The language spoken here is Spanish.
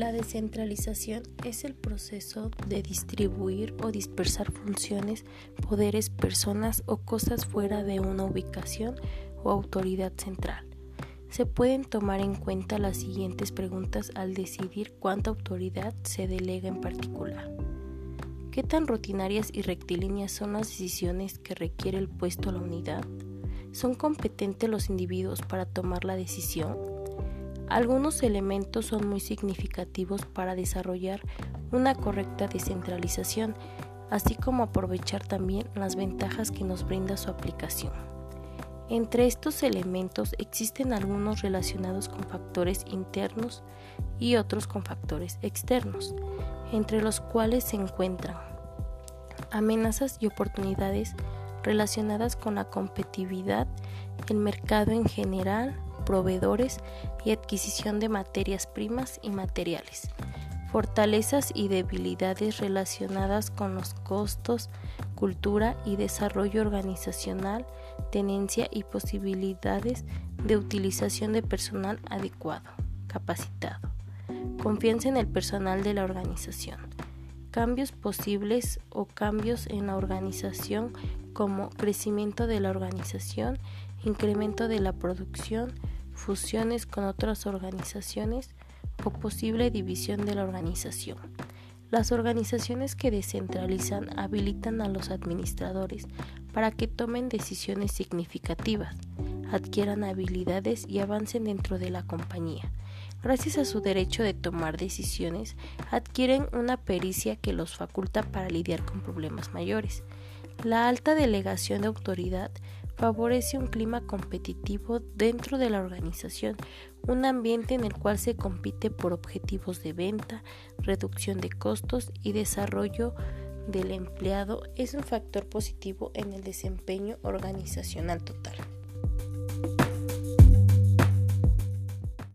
La descentralización es el proceso de distribuir o dispersar funciones, poderes, personas o cosas fuera de una ubicación o autoridad central. Se pueden tomar en cuenta las siguientes preguntas al decidir cuánta autoridad se delega en particular. ¿Qué tan rutinarias y rectilíneas son las decisiones que requiere el puesto a la unidad? ¿Son competentes los individuos para tomar la decisión? Algunos elementos son muy significativos para desarrollar una correcta descentralización, así como aprovechar también las ventajas que nos brinda su aplicación. Entre estos elementos existen algunos relacionados con factores internos y otros con factores externos, entre los cuales se encuentran amenazas y oportunidades relacionadas con la competitividad, el mercado en general, proveedores y adquisición de materias primas y materiales, fortalezas y debilidades relacionadas con los costos, cultura y desarrollo organizacional, tenencia y posibilidades de utilización de personal adecuado, capacitado, confianza en el personal de la organización, cambios posibles o cambios en la organización como crecimiento de la organización, incremento de la producción, fusiones con otras organizaciones o posible división de la organización. Las organizaciones que descentralizan habilitan a los administradores para que tomen decisiones significativas, adquieran habilidades y avancen dentro de la compañía. Gracias a su derecho de tomar decisiones, adquieren una pericia que los faculta para lidiar con problemas mayores. La alta delegación de autoridad favorece un clima competitivo dentro de la organización, un ambiente en el cual se compite por objetivos de venta, reducción de costos y desarrollo del empleado es un factor positivo en el desempeño organizacional total.